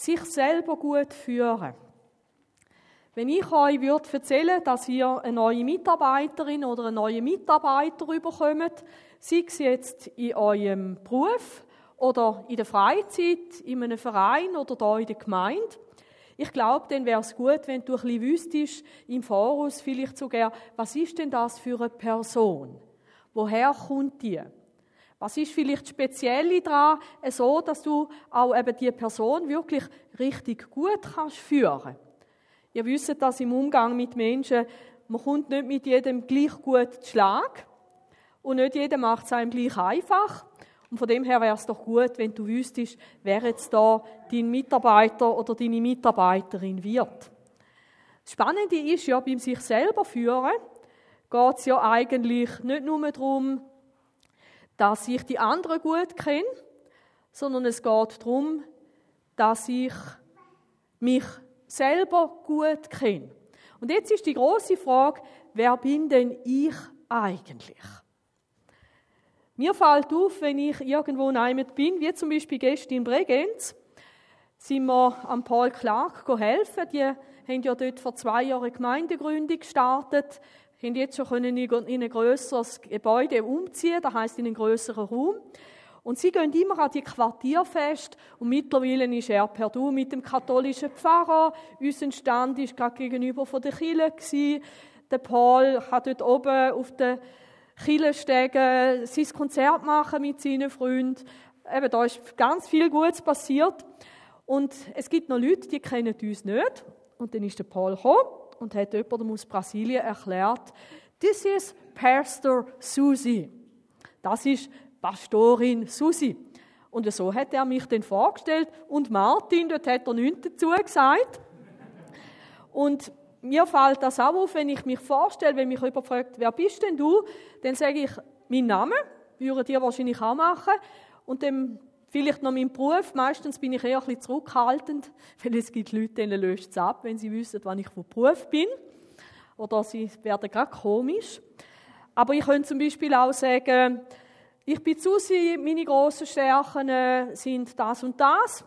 sich selber gut führen. Wenn ich euch würde erzählen, dass ihr eine neue Mitarbeiterin oder einen neuen Mitarbeiter überkommt, sei es jetzt in eurem Beruf oder in der Freizeit, in einem Verein oder da in der Gemeinde, ich glaube, dann wäre es gut, wenn du ein bisschen wüsstest, im Voraus vielleicht sogar, was ist denn das für eine Person? Woher kommt die? Was ist vielleicht speziell daran, so, dass du auch eben die Person wirklich richtig gut kannst führen? Ihr wisst, dass im Umgang mit Menschen, man kommt nicht mit jedem gleich gut zu Schlag und nicht jeder macht es einem gleich einfach. Und von dem her wäre es doch gut, wenn du wüsstest, wer jetzt da dein Mitarbeiter oder deine Mitarbeiterin wird. Das Spannende ist ja, beim sich selber führen, geht es ja eigentlich nicht nur darum, dass ich die anderen gut kenne, sondern es geht darum, dass ich mich selber gut kenne. Und jetzt ist die große Frage, wer bin denn ich eigentlich? Mir fällt auf, wenn ich irgendwo neimet bin, wie zum Beispiel gestern in Bregenz, sind wir am Paul Clark helfen. Die haben ja dort vor zwei Jahren Gemeindegründung gestartet, haben jetzt schon in ein grösseres Gebäude umziehen, das heißt in einen grösseren Raum. Und sie gehen immer an die Quartierfest und mittlerweile ist er per Du mit dem katholischen Pfarrer. Unser Stand war gerade gegenüber von der Kirche. Der Paul hat dort oben auf der Kille steigen, sein Konzert machen mit seinen Freunden. Eben, da ist ganz viel Gutes passiert. Und es gibt noch Leute, die kennen uns nicht. Und dann ist der Paul gekommen und hat jemandem aus Brasilien erklärt, this is Pastor Susi. Das ist Pastorin Susi. Und so hat er mich dann vorgestellt. Und Martin, dort hat er nichts dazu gesagt. Und mir fällt das auch auf, wenn ich mich vorstelle, wenn mich jemand fragt, wer bist denn du? Dann sage ich meinen Namen, würden die wahrscheinlich auch machen. Und dann vielleicht noch meinen Beruf. Meistens bin ich eher ein bisschen zurückhaltend, weil es gibt Leute, denen löst es ab, wenn sie wissen, wann ich von Beruf bin. Oder sie werden gerade komisch. Aber ich könnte zum Beispiel auch sagen, ich bin zu sie, meine grossen Stärken äh, sind das und das.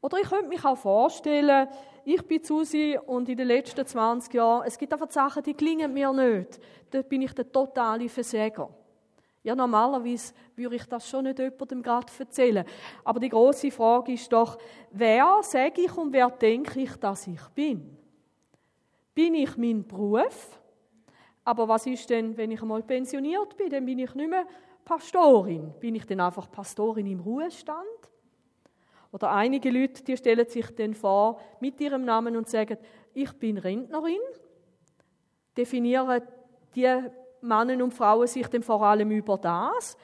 Oder ich könnte mich auch vorstellen, ich bin Susi und in den letzten 20 Jahren, es gibt einfach Sachen, die klingen mir nicht. Dort bin ich der totale Versäger. Ja, normalerweise würde ich das schon nicht jemandem gerade erzählen. Aber die große Frage ist doch, wer sage ich und wer denke ich, dass ich bin? Bin ich mein Beruf? Aber was ist denn, wenn ich einmal pensioniert bin? Dann bin ich nicht mehr Pastorin. Bin ich denn einfach Pastorin im Ruhestand? Oder einige Leute, die stellen sich dann vor mit ihrem Namen und sagen, ich bin Rentnerin, definieren die Männer und Frauen sich dann vor allem über das.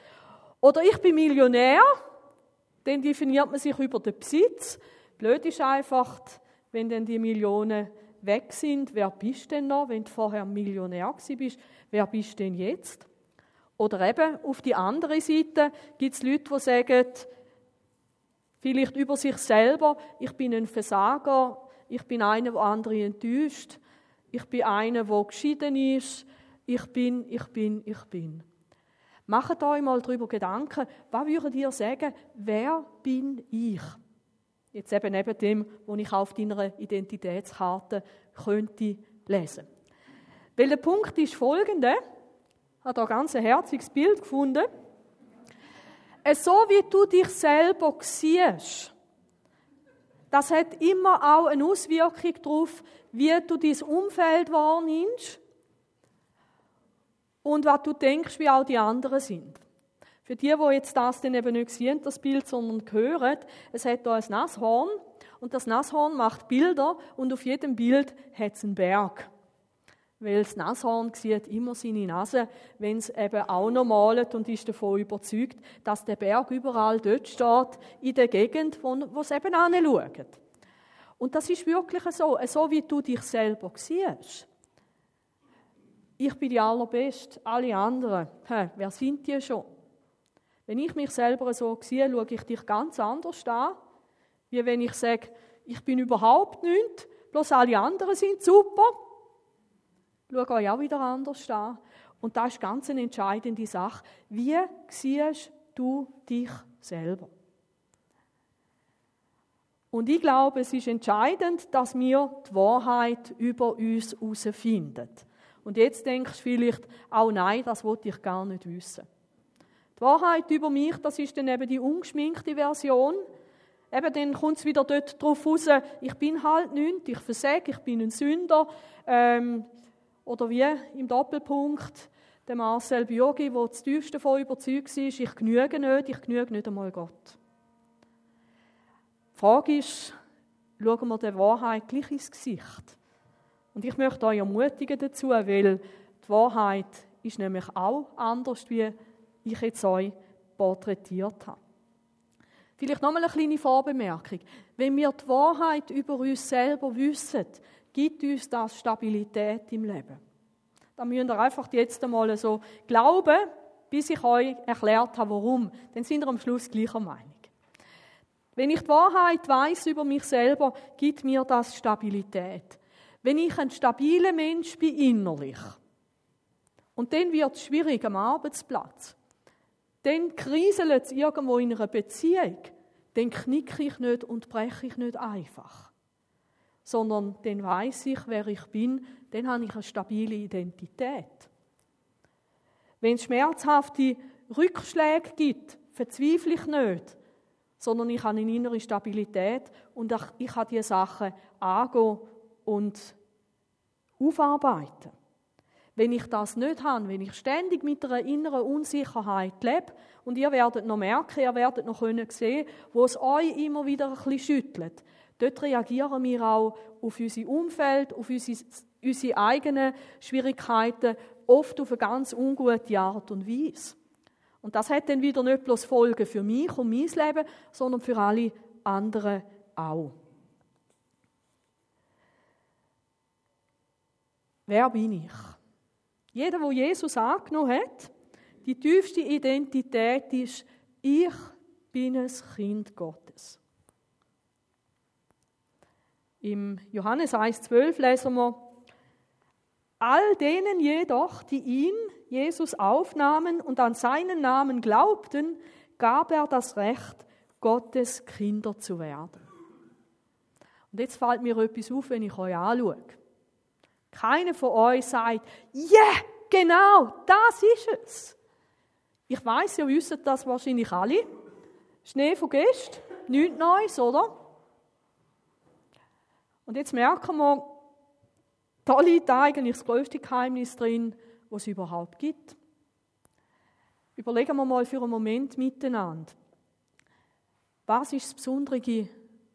Oder ich bin Millionär, dann definiert man sich über den Besitz. Blöd ist einfach, wenn dann die Millionen weg sind, wer bist denn noch, wenn du vorher Millionär bist, wer bist denn jetzt? Oder eben auf die andere Seite gibt es Leute, die sagen, Vielleicht über sich selber, ich bin ein Versager, ich bin einer, der andere enttäuscht, ich bin einer, der geschieden ist, ich bin, ich bin, ich bin. Macht euch mal darüber Gedanken, was würdet ihr sagen, wer bin ich? Jetzt eben neben dem, was ich auf deiner Identitätskarte könnte lesen. Weil der Punkt ist folgender, habe da ganz ein herziges Bild gefunden so wie du dich selber siehst, das hat immer auch eine Auswirkung darauf, wie du dein Umfeld wahrnimmst und was du denkst, wie auch die anderen sind. Für die, die jetzt das dann eben nicht sehen, das Bild, sondern hören, es hat hier ein Nasshorn und das Nasshorn macht Bilder und auf jedem Bild hat es einen Berg. Weil das Nashorn sieht immer seine Nase, wenn es eben auch noch malt und ist davon überzeugt, dass der Berg überall dort steht, in der Gegend, wo, wo es eben anschaut. Und das ist wirklich so, so wie du dich selber siehst. Ich bin die Allerbeste, alle anderen, hä, wer sind die schon? Wenn ich mich selber so sehe, schaue ich dich ganz anders an, wie wenn ich sage, ich bin überhaupt nichts, bloß alle anderen sind super Schau euch auch wieder anders an. Und das ist ganz eine entscheidende Sache. Wie siehst du dich selber? Und ich glaube, es ist entscheidend, dass wir die Wahrheit über uns herausfinden. Und jetzt denkst du vielleicht, auch nein, das wollte ich gar nicht wissen. Die Wahrheit über mich, das ist dann eben die ungeschminkte Version. Eben, dann kommt es wieder dort drauf raus, ich bin halt nichts, ich versage, ich bin ein Sünder. Ähm, oder wie im Doppelpunkt der Marcel Biogi, der das tiefste davon überzeugt war, ich genüge nicht, ich genüge nicht einmal Gott. Die Frage ist, schauen wir der Wahrheit gleich ins Gesicht. Und ich möchte euch ermutigen dazu, weil die Wahrheit ist nämlich auch anders, wie ich jetzt euch porträtiert habe. Vielleicht nochmal eine kleine Vorbemerkung. Wenn wir die Wahrheit über uns selber wissen, gibt uns das Stabilität im Leben. Da müsst ihr einfach jetzt einmal so glauben, bis ich euch erklärt habe, warum. Dann sind wir am Schluss gleicher Meinung. Wenn ich die Wahrheit weiß über mich selber, gibt mir das Stabilität. Wenn ich ein stabiler Mensch bin innerlich, und dann wird es schwierig am Arbeitsplatz, dann kriselt es irgendwo in einer Beziehung, dann knicke ich nicht und breche ich nicht einfach. Sondern dann weiß ich, wer ich bin, dann habe ich eine stabile Identität. Wenn es schmerzhafte Rückschläge gibt, verzweifle ich nicht, sondern ich habe eine innere Stabilität und ich kann diese Sachen angehen und aufarbeiten. Wenn ich das nicht habe, wenn ich ständig mit einer inneren Unsicherheit lebe, und ihr werdet noch merken, ihr werdet noch können sehen, wo es euch immer wieder ein bisschen schüttelt. Dort reagieren wir auch auf unser Umfeld, auf unsere, unsere eigenen Schwierigkeiten, oft auf eine ganz ungute Art und Weise. Und das hat dann wieder nicht bloß Folgen für mich und mein Leben, sondern für alle anderen auch. Wer bin ich? Jeder, der Jesus angenommen hat, die tiefste Identität ist, ich bin ein Kind Gottes. Im Johannes 1,12 lesen wir, all denen jedoch, die ihn, Jesus, aufnahmen und an seinen Namen glaubten, gab er das Recht, Gottes Kinder zu werden. Und jetzt fällt mir etwas auf, wenn ich euch anschaue. Keiner von euch sagt, ja, yeah, genau, das ist es. Ich weiß, ihr wisst das wahrscheinlich alle. Schnee von gestern, nichts Neues, oder? Und jetzt merken wir, da liegt eigentlich das größte Geheimnis drin, was es überhaupt gibt. Überlegen wir mal für einen Moment miteinander. Was ist das Besondere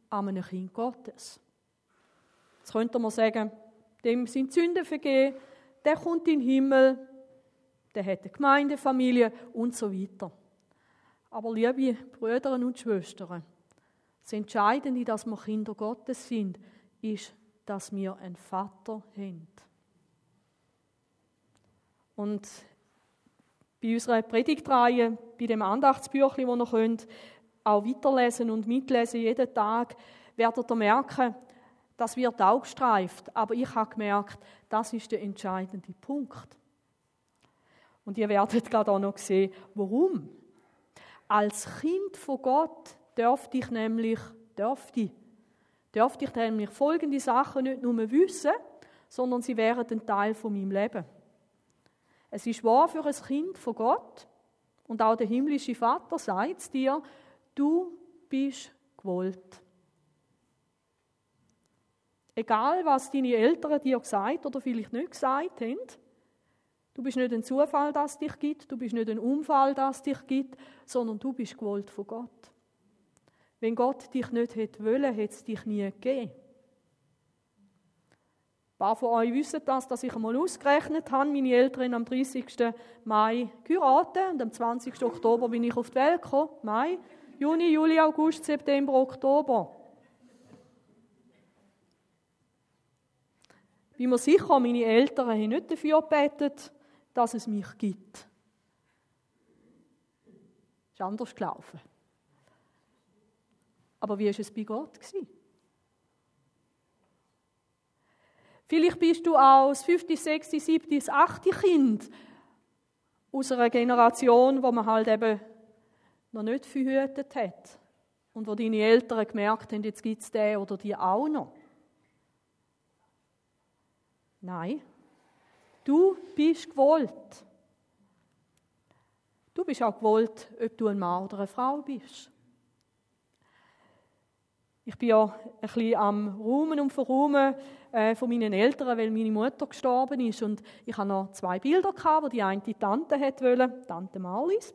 an einem Kind Gottes? Jetzt könnte man sagen, dem sind Sünden vergeben, der kommt in den Himmel, der hat eine Gemeindefamilie und so weiter. Aber liebe Brüder und Schwestern, das Entscheidende, dass wir Kinder Gottes sind, ist, dass wir einen Vater haben. Und bei unserer Predigtreihe, bei dem Andachtsbüchlein, das ihr könnt, auch weiterlesen und mitlesen jeden Tag, werdet ihr merken, das wird auch gestreift. Aber ich habe gemerkt, das ist der entscheidende Punkt. Und ihr werdet gerade auch noch sehen, warum. Als Kind von Gott dürfte ich nämlich, dürfte, dürfte ich nämlich folgende Sachen nicht nur wissen, sondern sie wären ein Teil von meinem Leben. Es ist wahr für ein Kind von Gott und auch der himmlische Vater sagt es dir, du bist gewollt. Egal, was deine Eltern dir gesagt oder vielleicht nicht gesagt haben, Du bist nicht ein Zufall, das dich gibt, du bist nicht ein Unfall, das dich gibt, sondern du bist gewollt von Gott. Wenn Gott dich nicht hätte wollen, hätte es dich nie gegeben. Ein paar von euch wissen das, dass ich einmal ausgerechnet habe, meine Eltern am 30. Mai geheiratet und am 20. Oktober bin ich auf die Welt gekommen. Mai, Juni, Juli, August, September, Oktober. Bin mir sicher, meine Eltern haben nicht dafür gebetet, dass es mich gibt. Ist anders gelaufen. Aber wie war es bei Gott? Vielleicht bist du das fünfte, sechste, siebte, achte Kind aus einer Generation, wo man halt eben noch nicht verhütet hat. Und wo deine Eltern gemerkt haben, jetzt gibt es den oder die auch noch. Nein, du bist gewollt. Du bist auch gewollt, ob du ein Mann oder eine Frau bist. Ich bin ja ein bisschen am Rumen und Verrumen äh, von meinen Eltern, weil meine Mutter gestorben ist. Und ich hatte noch zwei Bilder, gehabt, wo die eine die Tante wollte, Tante Marlies.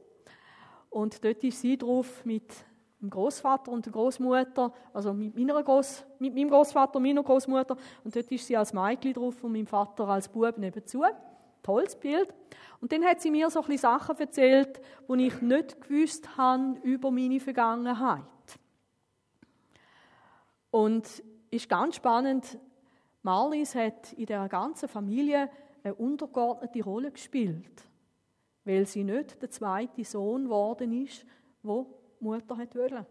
Und dort ist sie drauf mit dem Großvater und der Großmutter, also mit, meiner Groß, mit meinem Großvater und meiner Großmutter. Und dort ist sie als Mädchen drauf und mein Vater als Bub nebenzu. Tolles Bild. Und dann hat sie mir so ein Sachen erzählt, die ich nicht gewusst habe über meine Vergangenheit. Und ist ganz spannend, Marlies hat in der ganzen Familie eine untergeordnete Rolle gespielt, weil sie nicht der zweite Sohn geworden ist, wo Mutter wollte.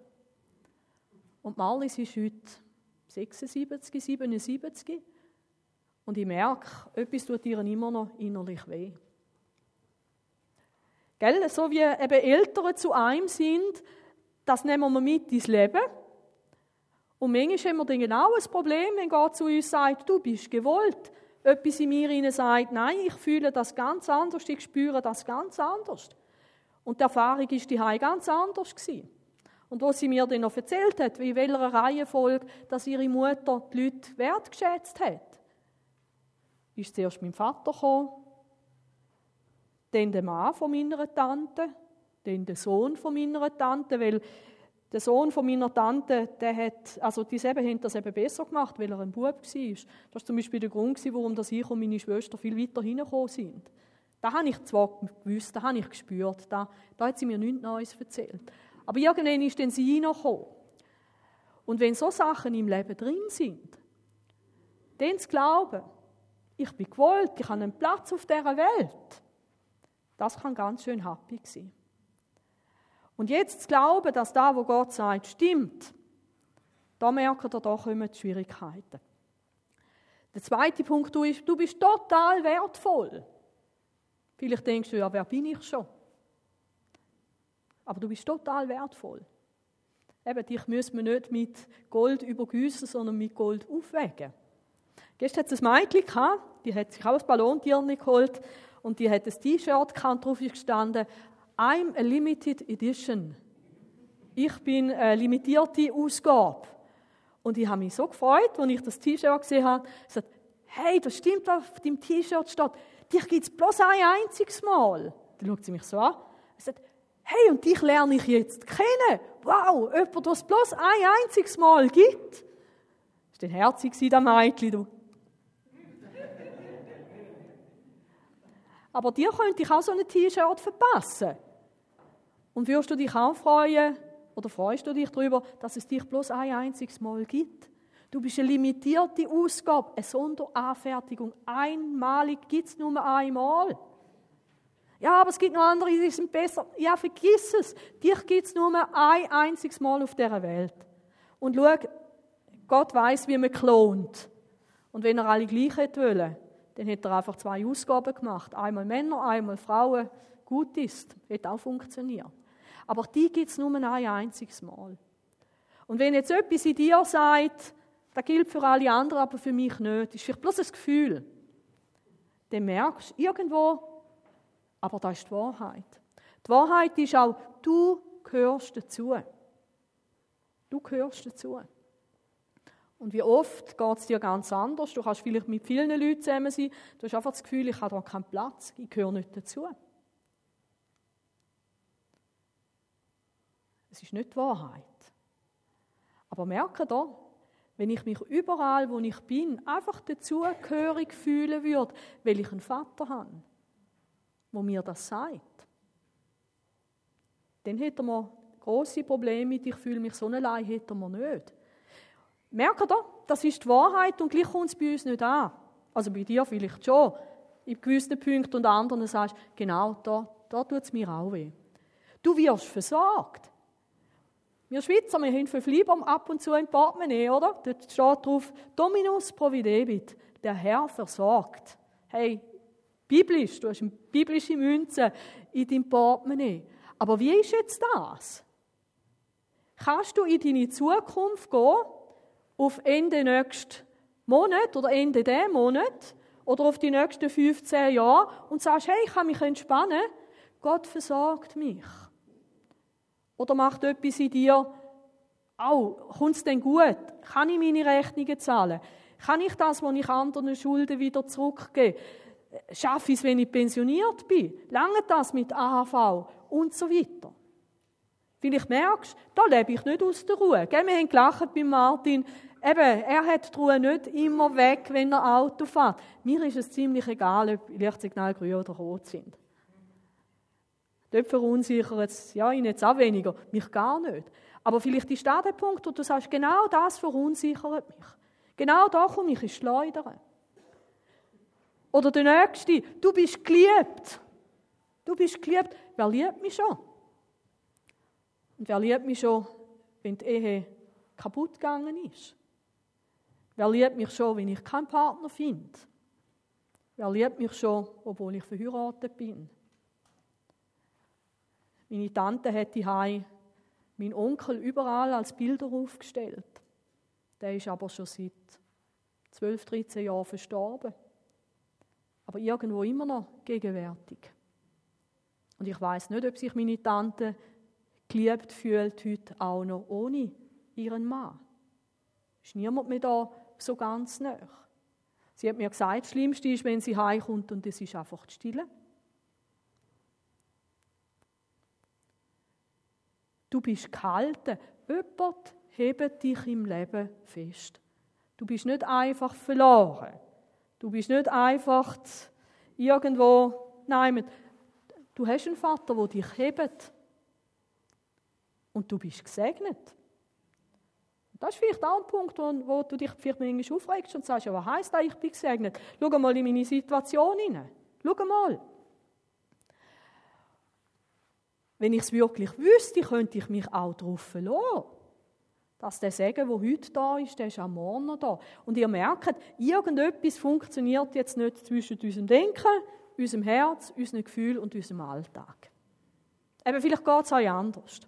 Und Marlies ist heute 76, 77 und ich merke, etwas tut ihr immer noch innerlich weh. Gell? So wie eben Eltern zu einem sind, das nehmen wir mit ins Leben. Und manchmal haben wir dann genau ein Problem, wenn Gott zu uns sagt, du bist gewollt. Etwas in mir sagt, nein, ich fühle das ganz anders, ich spüre das ganz anders. Und die Erfahrung ist die ganz anders gewesen. Und was sie mir dann noch erzählt hat, wie in welcher Reihenfolge, dass ihre Mutter die Leute wertgeschätzt hat, ist zuerst mein Vater gekommen, dann der Mann von meiner Tante, dann der Sohn von meiner Tante, weil der Sohn von meiner Tante, der hat, also die selber haben das eben besser gemacht, weil er ein Bub war. Das war zum Beispiel der Grund, warum ich und meine Schwester viel weiter hingekommen sind. Da habe ich zwar gewusst, da habe ich gespürt, da, da hat sie mir nichts Neues erzählt. Aber irgendwann ist dann sie reingekommen. Und wenn so Sachen im Leben drin sind, dann zu glauben, ich bin gewollt, ich habe einen Platz auf dieser Welt, das kann ganz schön happy sein. Und jetzt zu glauben, dass da, wo Gott sagt, stimmt, da merkt ihr, da kommen die Schwierigkeiten. Der zweite Punkt ist, du bist total wertvoll. Vielleicht denkst du, ja, wer bin ich schon? Aber du bist total wertvoll. Eben, dich müssen wir nicht mit Gold übergüssen, sondern mit Gold aufwägen. Gestern hat es ein Mädchen gehabt, die hat sich auch ein Ballontier geholt und die hat ein T-Shirt drauf gestanden, I'm a limited edition. Ich bin eine limitierte Ausgabe. Und ich habe mich so gefreut, als ich das T-Shirt gesehen habe. Ich sagte, hey, das stimmt, auf deinem T-Shirt steht. Dich gibt es bloß ein einziges Mal. Dann schaut sie mich so an. Ich sagte, hey, und dich lerne ich jetzt kennen. Wow, jemand, was es bloß ein einziges Mal gibt. Das war herzig, das Mädchen. Du. Aber dir könnte ich auch so ein T-Shirt verpassen. Und wirst du dich auch freuen oder freust du dich darüber, dass es dich bloß ein einziges Mal gibt? Du bist eine limitierte Ausgabe, eine Sonderanfertigung. Einmalig gibt es nur einmal. Ja, aber es gibt noch andere, die sind besser. Ja, vergiss es. Dich gibt es nur ein einziges Mal auf dieser Welt. Und schau, Gott weiß, wie man klont. Und wenn er alle gleich hätte wollen, dann hätte er einfach zwei Ausgaben gemacht. Einmal Männer, einmal Frauen. Gut ist. Hätte auch funktioniert. Aber die gibt es nur ein einziges Mal. Und wenn jetzt etwas in dir sagt, das gilt für alle anderen, aber für mich nicht, ist vielleicht bloß ein Gefühl, dann merkst du irgendwo, aber das ist die Wahrheit. Die Wahrheit ist auch, du gehörst dazu. Du gehörst dazu. Und wie oft geht es dir ganz anders. Du kannst vielleicht mit vielen Leuten zusammen sein. Du hast einfach das Gefühl, ich habe da keinen Platz, ich gehöre nicht dazu. Es ist nicht die Wahrheit. Aber merke da, wenn ich mich überall, wo ich bin, einfach dazugehörig fühlen würde, weil ich einen Vater habe, wo mir das sagt, dann hätte man große Probleme mit, ich fühle mich so allein, hätte man nicht. Merke da, das ist die Wahrheit und gleich kommt es bei uns nicht an. Also bei dir vielleicht schon, in gewissen Punkten und anderen sagst du, genau, da, da tut es mir auch weh. Du wirst versorgt. Wir Schweizer, wir haben fünf Lieber ab und zu im Portemonnaie, oder? Dort steht drauf, Dominus providebit, der Herr versorgt. Hey, biblisch, du hast eine biblische Münze in deinem Portemonnaie. Aber wie ist jetzt das? Kannst du in deine Zukunft gehen, auf Ende nächsten Monat oder Ende diesen Monat oder auf die nächsten 15 Jahre und sagst, hey, ich kann mich entspannen, Gott versorgt mich. Oder macht etwas in dir, oh, kommt es denn gut? Kann ich meine Rechnungen zahlen? Kann ich das, was ich anderen Schulden wieder zurückgebe? Schaffe ich es, wenn ich pensioniert bin? Lange das mit AHV? Und so weiter. Vielleicht merkst du, da lebe ich nicht aus der Ruhe. Wir haben gelacht bei Martin. Eben, er hat die Ruhe nicht immer weg, wenn er Auto fährt. Mir ist es ziemlich egal, ob Lichtsignal grün oder rot sind. Dort verunsichert es, ja, ihn jetzt auch weniger, mich gar nicht. Aber vielleicht ist da der Punkt, wo du sagst, genau das verunsichert mich. Genau da komme ich ins Schleudern. Oder der Nächste, du bist geliebt. Du bist geliebt. Wer liebt mich schon? Und wer liebt mich schon, wenn die Ehe kaputt gegangen ist? Wer liebt mich schon, wenn ich keinen Partner finde? Wer liebt mich schon, obwohl ich verheiratet bin? Meine Tante hat die meinen Onkel überall als Bilder aufgestellt. Der ist aber schon seit 12, 13 Jahren verstorben. Aber irgendwo immer noch gegenwärtig. Und ich weiß nicht, ob sich meine Tante geliebt fühlt heute auch noch ohne ihren Mann. Ist niemand mehr da so ganz nah. Sie hat mir gesagt, das Schlimmste ist, wenn sie heimkommt und es ist einfach die Stille. Du bist gehalten. Jemand hebt dich im Leben fest. Du bist nicht einfach verloren. Du bist nicht einfach irgendwo, nein, du hast einen Vater, der dich hebt. Und du bist gesegnet. Das ist vielleicht auch ein Punkt, wo, du dich vielleicht aufregst und sagst, ja, was heisst das, ich bin gesegnet? Schau mal in meine Situation hinein. Schau mal. Wenn ich es wirklich wüsste, könnte ich mich auch darauf verlassen. Dass der Segen, der heute da ist, der ist am Morgen noch da. Und ihr merkt, irgendetwas funktioniert jetzt nicht zwischen unserem Denken, unserem Herz, unserem Gefühl und unserem Alltag. Eben, vielleicht geht es euch anders.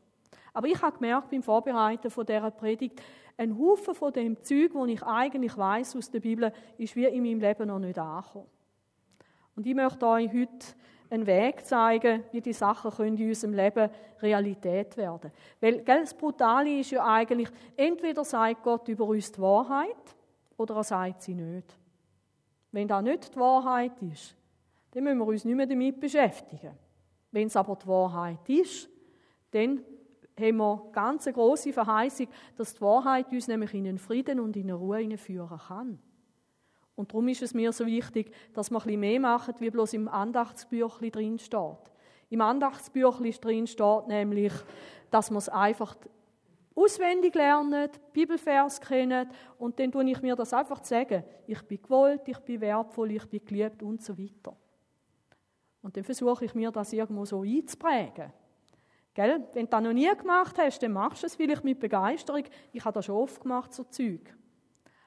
Aber ich habe gemerkt beim Vorbereiten von dieser Predigt, ein Haufen von dem Zeug, wo ich eigentlich weiß aus der Bibel, ist wie in meinem Leben noch nicht angekommen. Und ich möchte euch heute einen Weg zeigen, wie die Sachen können in unserem Leben Realität werden Weil gell, das Brutale ist ja eigentlich, entweder sagt Gott über uns die Wahrheit oder er sagt sie nicht. Wenn das nicht die Wahrheit ist, dann müssen wir uns nicht mehr damit beschäftigen. Wenn es aber die Wahrheit ist, dann haben wir ganz eine große Verheißung, dass die Wahrheit uns nämlich in einen Frieden und in eine Ruhe führen kann. Und darum ist es mir so wichtig, dass wir bisschen mehr machen, wie bloß im Andachtsbüchlein drin steht. Im Andachtsbüchlein drin steht nämlich, dass wir es einfach auswendig lernen, Bibelvers kennen und dann tue ich mir das einfach sagen. Ich bin gewollt, ich bin wertvoll, ich bin geliebt und so weiter. Und dann versuche ich mir das irgendwo so einzuprägen. Gell? Wenn du das noch nie gemacht hast, dann machst du es vielleicht mit Begeisterung. Ich habe das schon oft gemacht, so Zeug.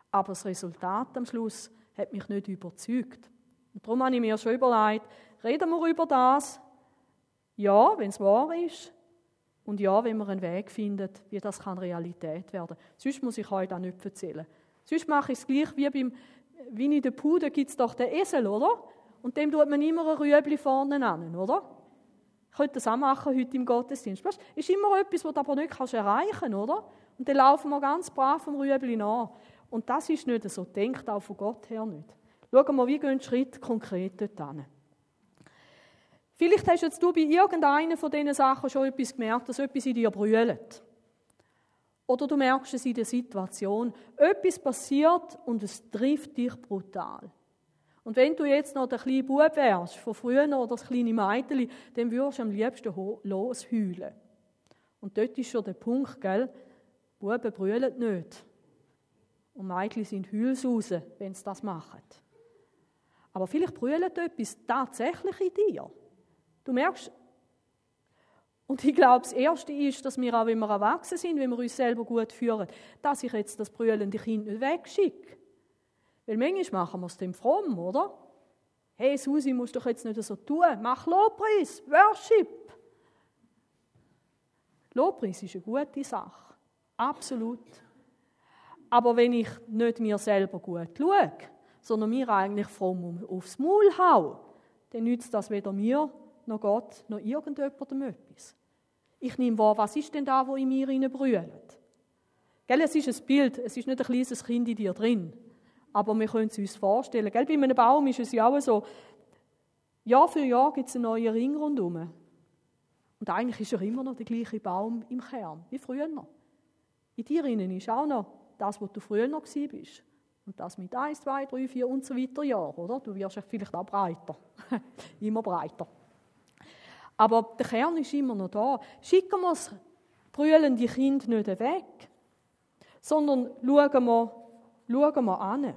Aber das Resultat am Schluss hat mich nicht überzeugt. Und darum habe ich mir schon überlegt, reden wir über das? Ja, wenn es wahr ist. Und ja, wenn man einen Weg findet, wie das kann Realität werden. Sonst muss ich euch das nicht erzählen. Sonst mache ich es gleich wie beim Winnie the Pooh, da gibt es doch den Esel, oder? Und dem tut man immer ein Rüebli vorne an, oder? Ich könnte das auch machen heute im Gottesdienst. Das ist immer etwas, was du aber nicht erreichen kannst, oder? Und dann laufen wir ganz brav vom Rüebli nach. Und das ist nicht so, denkt auch von Gott her nicht. Schauen wir, wie gehen die Schritte konkret dort hin. Vielleicht hast jetzt du bei irgendeiner von diesen Sachen schon etwas gemerkt, dass etwas in dir brüllt. Oder du merkst es in der Situation. Etwas passiert und es trifft dich brutal. Und wenn du jetzt noch der kleine Bub wärst, von früher oder das kleine Mädchen, dann würdest du am liebsten losheulen. Und dort ist schon der Punkt, gell? Buben brüllen nicht. Und Mädchen sind Heulsausen, wenn sie das machen. Aber vielleicht brüllt etwas tatsächlich in dir. Du merkst, und ich glaube, das Erste ist, dass wir auch, wenn wir erwachsen sind, wenn wir uns selber gut führen, dass ich jetzt das brüllende Kind nicht wegschicke. Weil manchmal machen wir es dem fromm, oder? Hey, Susi, musst du doch jetzt nicht so tun. Mach Lobpreis, Worship. Lobpreis ist eine gute Sache. Absolut. Aber wenn ich nicht mir selber gut schaue, sondern mir eigentlich fromm aufs Maul haue, dann nützt das weder mir, noch Gott, noch irgendjemandem etwas. Ich nehme wahr, was ist denn da, wo in mir brüllt? Gell, es ist ein Bild, es ist nicht ein kleines Kind in dir drin. Aber wir können es uns vorstellen. Gell, bei einem Baum ist es ja auch so, Jahr für Jahr gibt es einen neuen Ring rundherum. Und eigentlich ist er immer noch der gleiche Baum im Kern, wie früher. In dir innen ist auch noch das, was du früher noch bist. Und das mit 1, 2, 3, 4 und so weiter Jahren, oder? Du wirst vielleicht auch breiter. immer breiter. Aber der Kern ist immer noch da. Schicken wir das brüllende Kind nicht weg, sondern schauen wir, schauen wir an.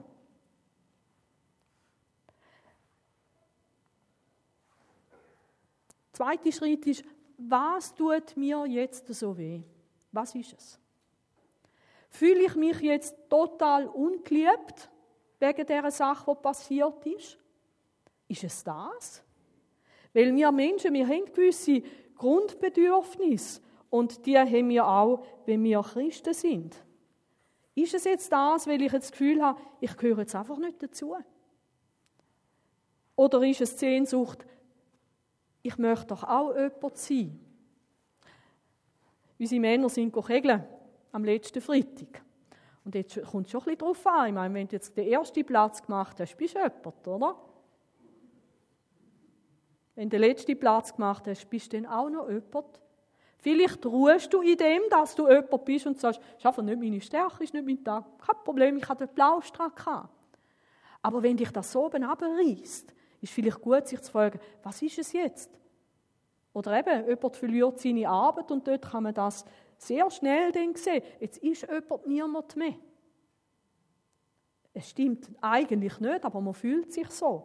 Zweiter Schritt ist, was tut mir jetzt so weh? Was ist es? Fühle ich mich jetzt total ungeliebt wegen der Sache, die passiert ist? Ist es das? Weil wir Menschen, wir haben gewisse Grundbedürfnisse und die haben wir auch, wenn wir Christen sind. Ist es jetzt das, weil ich jetzt das Gefühl habe, ich gehöre jetzt einfach nicht dazu? Oder ist es Sehnsucht, ich möchte doch auch jemand sein? Unsere Männer sind kegeln am letzten Freitag. Und jetzt kommt es schon ein bisschen darauf an. Ich meine, wenn du jetzt den ersten Platz gemacht hast, bist du jemand, oder? Wenn du den letzten Platz gemacht hast, bist du dann auch noch jemand. Vielleicht ruhst du in dem, dass du jemand bist und sagst, das ist einfach nicht meine Stärke, ist nicht mein Tag. Kein Problem, ich hatte den Blaustrack gehabt. Aber wenn dich das so oben abreißt, ist vielleicht gut, sich zu fragen, was ist es jetzt? Oder eben, jemand verliert seine Arbeit und dort kann man das sehr schnell dann sehen. Jetzt ist jemand niemand mehr. Es stimmt eigentlich nicht, aber man fühlt sich so.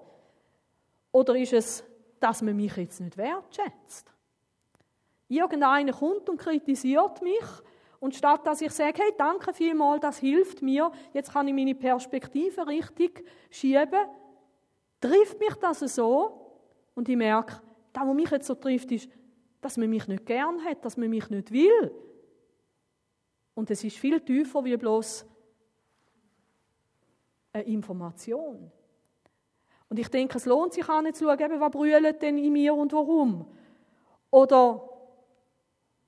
Oder ist es dass man mich jetzt nicht wertschätzt. Irgendeiner kommt und kritisiert mich und statt dass ich sage, hey, danke vielmals, das hilft mir, jetzt kann ich meine Perspektive richtig schieben, trifft mich das so und ich merke, das, was mich jetzt so trifft, ist, dass man mich nicht gern hat, dass man mich nicht will. Und es ist viel tiefer wie bloß eine Information. Und ich denke, es lohnt sich auch nicht zu schauen, was brüllt denn in mir und warum. Oder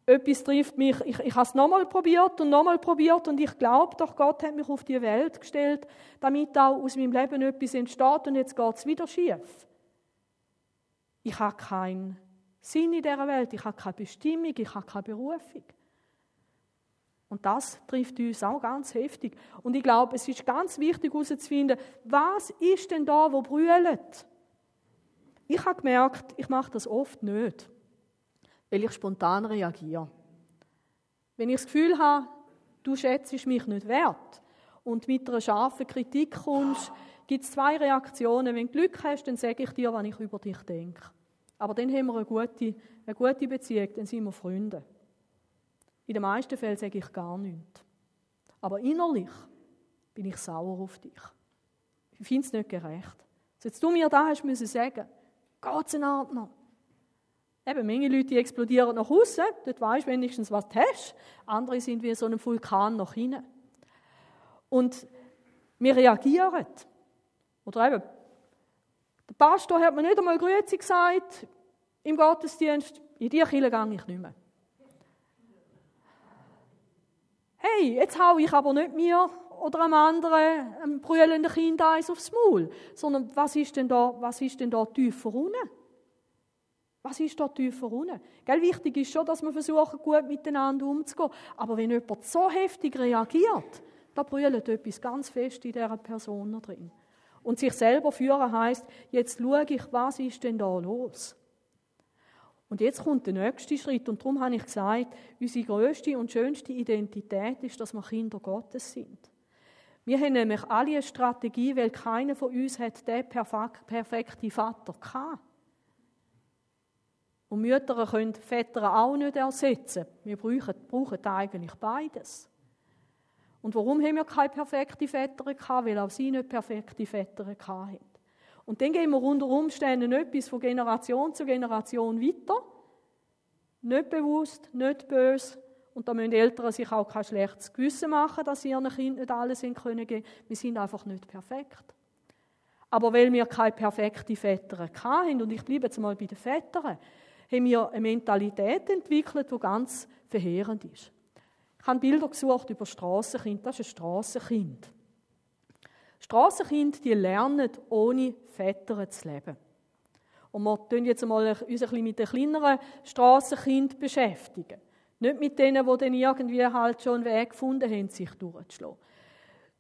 etwas trifft mich, ich, ich habe es nochmal probiert und nochmal probiert und ich glaube doch, Gott hat mich auf die Welt gestellt, damit auch aus meinem Leben etwas entsteht und jetzt geht es wieder schief. Ich habe keinen Sinn in dieser Welt, ich habe keine Bestimmung, ich habe keine Berufung. Und das trifft uns auch ganz heftig. Und ich glaube, es ist ganz wichtig herauszufinden, was ist denn da, wo brüllt? Ich habe gemerkt, ich mache das oft nicht, weil ich spontan reagiere. Wenn ich das Gefühl habe, du schätzt mich nicht wert und mit einer scharfen Kritik kommst, gibt es zwei Reaktionen. Wenn du Glück hast, dann sage ich dir, was ich über dich denke. Aber dann haben wir eine gute, eine gute Beziehung, dann sind wir Freunde. In den meisten Fällen sage ich gar nichts. Aber innerlich bin ich sauer auf dich. Ich finde es nicht gerecht. Jetzt du mir da hast müssen sagen, geht's in Ordnung? Eben, manche Leute explodieren nach außen, dort weißt du wenigstens, was du hast. Andere sind wie so ein Vulkan nach innen. Und wir reagieren. Oder eben, der Pastor hat mir nicht einmal Grüezi gesagt im Gottesdienst, in die Kirche gehe ich nicht mehr. Hey, jetzt hau ich aber nicht mir oder einem anderen, einem brüllenden Kind eins aufs Maul, sondern was ist denn da, was ist denn da tiefer unten? Was ist da tiefer unten? Gell, wichtig ist schon, dass wir versuchen, gut miteinander umzugehen. Aber wenn jemand so heftig reagiert, da brüllt etwas ganz fest in dieser Person drin. Und sich selber führen heißt, jetzt schaue ich, was ist denn da los? Und jetzt kommt der nächste Schritt. Und darum habe ich gesagt, unsere größte und schönste Identität ist, dass wir Kinder Gottes sind. Wir haben nämlich alle eine Strategie, weil keiner von uns hat den perfekten Vater gehabt. Und Mütter können Väter auch nicht ersetzen. Wir brauchen, brauchen eigentlich beides. Und warum haben wir keine perfekten Väter gehabt? Weil auch sie nicht perfekte Väter hatten. Und dann gehen wir unter Umständen etwas von Generation zu Generation weiter. Nicht bewusst, nicht böse Und da müssen Eltern sich auch kein schlechtes Gewissen machen, dass sie ihren Kindern nicht alles geben können. Wir sind einfach nicht perfekt. Aber weil wir keine perfekten Väter hatten, und ich bleibe jetzt mal bei den Vätern, haben wir eine Mentalität entwickelt, die ganz verheerend ist. Ich habe Bilder gesucht über Strassenkind. Das ist ein Strassenkind. Strassenkinder, die lernen, ohne Väter zu leben. Und wir tun jetzt mal uns ein bisschen mit den kleineren Strassenkindern beschäftigen. Nicht mit denen, die dann irgendwie halt schon einen Weg gefunden haben, sich durchzuschlagen.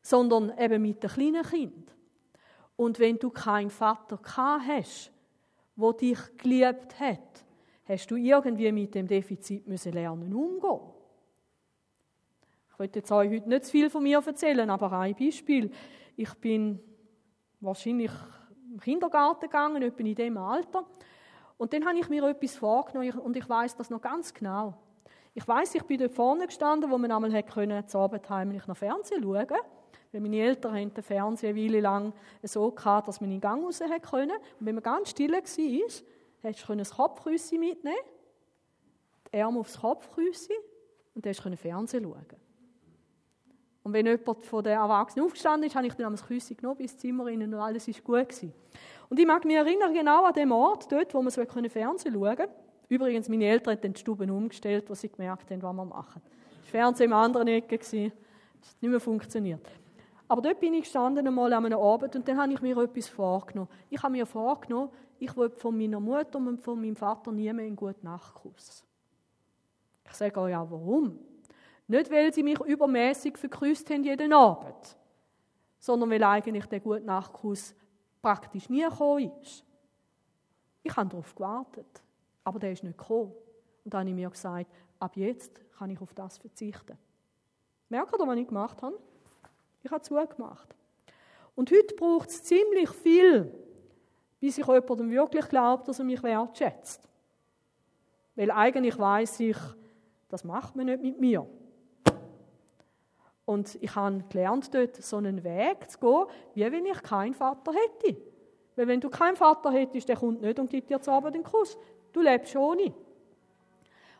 Sondern eben mit den kleinen Kindern. Und wenn du keinen Vater gehabt hast, der dich geliebt hat, hast du irgendwie mit dem Defizit müssen lernen umgehen. Ich möchte jetzt euch heute nicht zu viel von mir erzählen, aber ein Beispiel. Ich bin wahrscheinlich im Kindergarten gegangen, etwa in diesem Alter. Und dann habe ich mir etwas vorgenommen und ich weiß das noch ganz genau. Ich weiß, ich bin dort vorne gestanden, wo man einmal hätte können, zu Abend heimlich noch Fernsehen schauen weil meine Eltern haben den Fernseher eine Weile lang so gehabt, dass man in den Gang raus konnte. Und wenn man ganz still war, hättest du das Kopfküsse mitnehmen die Arme aufs Kopfküsse und dann konntest du Fernsehen schauen. Und wenn jemand von den Erwachsenen aufgestanden ist, habe ich dann das Küsse genommen ins Zimmer rein und alles war gut. Gewesen. Und ich mag mich erinnern, genau an dem Ort, dort, wo man so Fernsehen schauen konnte. Übrigens, meine Eltern haben die Stuben umgestellt, wo sie gemerkt haben, was wir machen. Das Fernsehen im anderen Ecke. Das hat nicht mehr funktioniert. Aber dort bin ich gestanden einmal an einem Abend und dann habe ich mir etwas vorgenommen. Ich habe mir vorgenommen, ich will von meiner Mutter und von meinem Vater nie mehr einen guten Nachtkuss. Ich sage euch auch, warum? Nicht, weil sie mich übermäßig verküsst haben jeden Abend, sondern weil eigentlich der gute Nachtkuss praktisch nie gekommen ist. Ich habe darauf gewartet, aber der ist nicht gekommen. Und dann habe ich mir gesagt, ab jetzt kann ich auf das verzichten. Merkt ihr, was ich gemacht habe? Ich habe zugemacht. Und heute braucht es ziemlich viel, bis ich jemandem wirklich glaubt, dass er mich wertschätzt. Weil eigentlich weiß ich, das macht man nicht mit mir. Und ich habe gelernt, dort so einen Weg zu gehen, wie wenn ich keinen Vater hätte. Weil wenn du keinen Vater hättest, der kommt nicht und gibt dir zu Abend den Kuss. Du lebst ohne.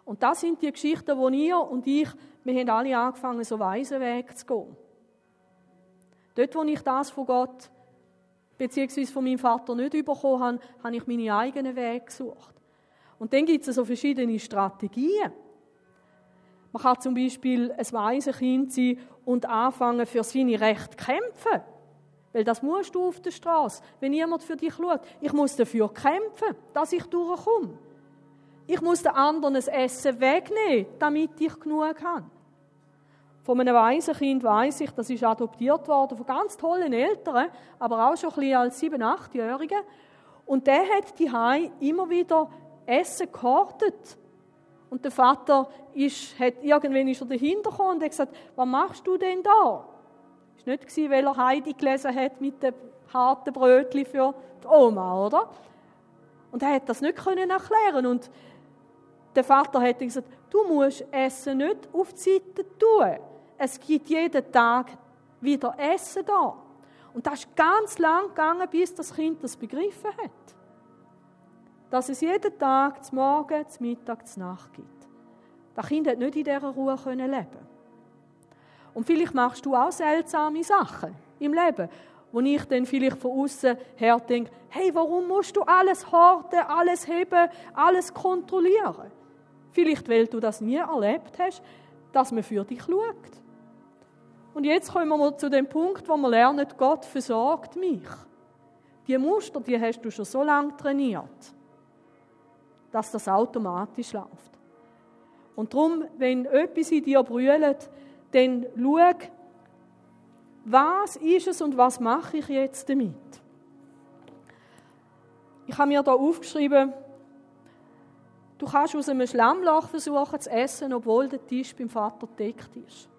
Und das sind die Geschichten, wo ihr und ich, wir haben alle angefangen, so weise Weg zu gehen. Dort, wo ich das von Gott bzw. von meinem Vater nicht bekommen habe, habe ich meine eigenen Wege gesucht. Und dann gibt es so verschiedene Strategien. Man kann zum Beispiel ein weises Kind sein und anfangen, für seine Rechte zu kämpfen. Weil das musst du auf der Straße, wenn jemand für dich schaut. Ich muss dafür kämpfen, dass ich durchkomme. Ich muss den anderen das Essen wegnehmen, damit ich genug habe. Von einem Waisenkind weiß ich, das ist adoptiert worden von ganz tollen Eltern, aber auch schon ein bisschen als 7-, 8-Jährige. Und der hat die immer wieder Essen gehortet. Und der Vater ist, hat, irgendwann ist er dahinter gekommen und hat gesagt, was machst du denn da? Das war nicht, weil er Heidi gelesen hat mit dem harten Brötchen für die Oma, oder? Und er hat das nicht können erklären und der Vater hat gesagt, du musst Essen nicht auf die Seite tun es gibt jeden Tag wieder Essen da. Und das ist ganz lang gegangen, bis das Kind das begriffen hat. Dass es jeden Tag, zum Morgen, zum Mittag, zur Nacht gibt. Das Kind hat nicht in dieser Ruhe leben Und vielleicht machst du auch seltsame Sachen im Leben, wo ich dann vielleicht von außen her denke, hey, warum musst du alles horten, alles heben, alles kontrollieren? Vielleicht, weil du das nie erlebt hast, dass man für dich schaut. Und jetzt kommen wir zu dem Punkt, wo wir lernen, Gott versorgt mich. Die Muster, die hast du schon so lange trainiert, dass das automatisch läuft. Und darum, wenn etwas in dir brüllt, dann schau, was ist es und was mache ich jetzt damit? Ich habe mir da aufgeschrieben, du kannst aus einem Schlammloch versuchen zu essen, obwohl der Tisch beim Vater deckt ist.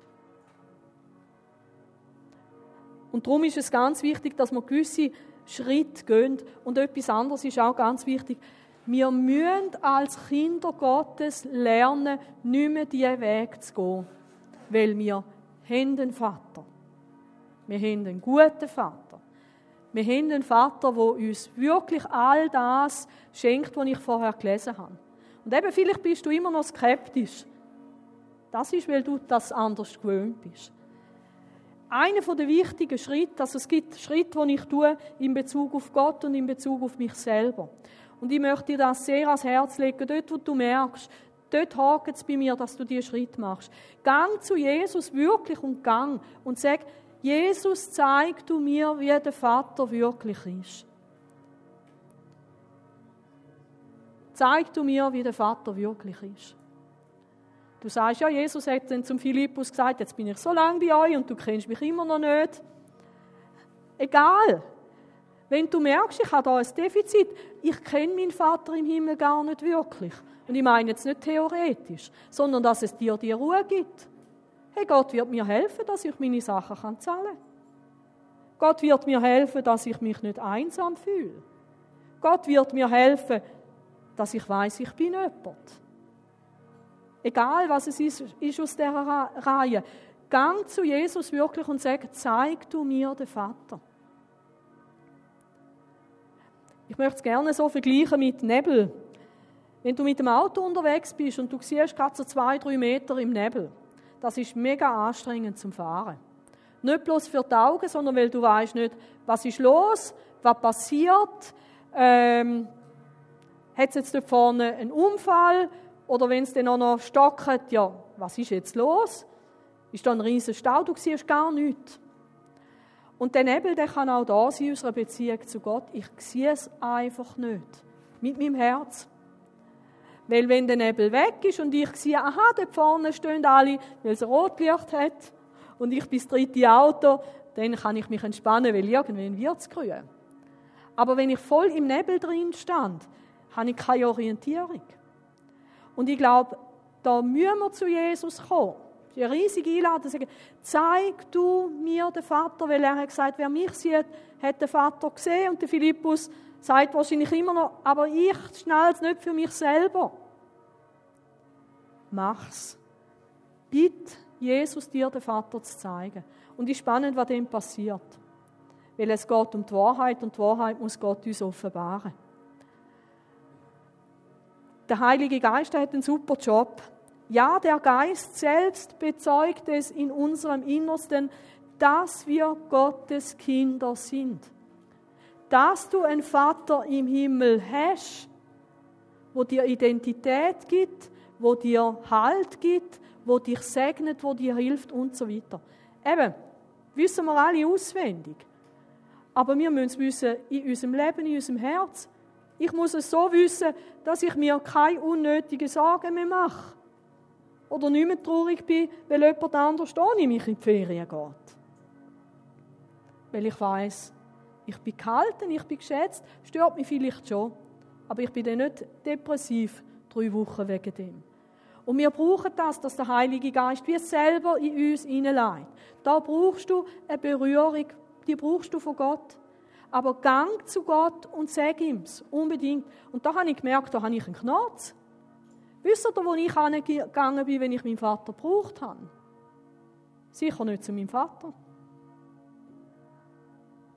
Und darum ist es ganz wichtig, dass wir gewisse Schritte gehen. Und etwas anderes ist auch ganz wichtig. Wir müssen als Kinder Gottes lernen, nicht mehr diesen Weg zu gehen. Weil wir haben einen Vater. Wir haben einen guten Vater. Wir haben einen Vater, der uns wirklich all das schenkt, was ich vorher gelesen habe. Und eben, vielleicht bist du immer noch skeptisch. Das ist, weil du das anders gewöhnt bist. Einer der wichtigen Schritte, also es gibt Schritte, die ich tue in Bezug auf Gott und in Bezug auf mich selber. Und ich möchte dir das sehr ans Herz legen, dort, wo du merkst, dort hakt es bei mir, dass du diesen Schritt machst. Gang zu Jesus wirklich und gang und sag, Jesus, zeig du mir, wie der Vater wirklich ist. Zeig du mir, wie der Vater wirklich ist. Du sagst, ja, Jesus hat dann zum Philippus gesagt, jetzt bin ich so lange bei euch und du kennst mich immer noch nicht. Egal. Wenn du merkst, ich habe da ein Defizit, ich kenne meinen Vater im Himmel gar nicht wirklich. Und ich meine jetzt nicht theoretisch, sondern dass es dir die Ruhe gibt. Hey, Gott wird mir helfen, dass ich meine Sachen kann zahlen kann. Gott wird mir helfen, dass ich mich nicht einsam fühle. Gott wird mir helfen, dass ich weiß, ich bin jemand. Egal, was es ist, ist aus dieser Reihe. Gang zu Jesus wirklich und sag, zeig du mir den Vater. Ich möchte es gerne so vergleichen mit Nebel. Wenn du mit dem Auto unterwegs bist und du siehst gerade so zwei, drei Meter im Nebel, das ist mega anstrengend zum Fahren. Nicht bloß für die Augen, sondern weil du weißt nicht, was ist los, was passiert, ähm, hat es jetzt dort vorne einen Unfall oder wenn es dann auch noch stockt, ja, was ist jetzt los? Ist da ein riesen Stau, du siehst gar nichts. Und der Nebel, der kann auch da sein, unserer Beziehung zu Gott. Ich sehe es einfach nicht. Mit meinem Herz. Weil wenn der Nebel weg ist und ich sehe, aha, dort vorne stehen alle, weil es ein Rotlicht hat und ich bin das dritte Auto, dann kann ich mich entspannen, weil irgendwann wird es grün. Aber wenn ich voll im Nebel drin stand, habe ich keine Orientierung. Und ich glaube, da müssen wir zu Jesus kommen. Die riesige Einladung, sagen, zeig du mir den Vater, weil er hat gesagt, wer mich sieht, hat den Vater gesehen. Und der Philippus sagt wahrscheinlich immer noch, aber ich schnall es nicht für mich selber. Mach's. Bitte Jesus dir den Vater zu zeigen. Und es ist spannend, was dem passiert. Weil es geht um die Wahrheit und die Wahrheit muss Gott uns offenbaren. Der Heilige Geist hat einen super Job. Ja, der Geist selbst bezeugt es in unserem Innersten, dass wir Gottes Kinder sind dass du einen Vater im Himmel hast, wo dir Identität gibt, wo dir Halt gibt, wo dich segnet, wo dir hilft und so weiter. Eben, wissen wir alle auswendig. Aber wir müssen es wissen in unserem Leben, in unserem Herz. Ich muss es so wissen, dass ich mir keine unnötigen Sorgen mehr mache. Oder nicht mehr traurig bin, weil jemand anders ohne mich in die Ferien geht. Weil ich weiß, ich bin gehalten, ich bin geschätzt, stört mich vielleicht schon, aber ich bin dann nicht depressiv drei Wochen wegen dem. Und wir brauchen das, dass der Heilige Geist wie selber in uns hineinlegt. Da brauchst du eine Berührung, die brauchst du von Gott. Aber gang zu Gott und sag ihm's, unbedingt. Und da habe ich gemerkt, da habe ich einen Knarz. Wisst ihr, wo ich gegangen bin, wenn ich meinen Vater gebraucht habe? Sicher nicht zu meinem Vater.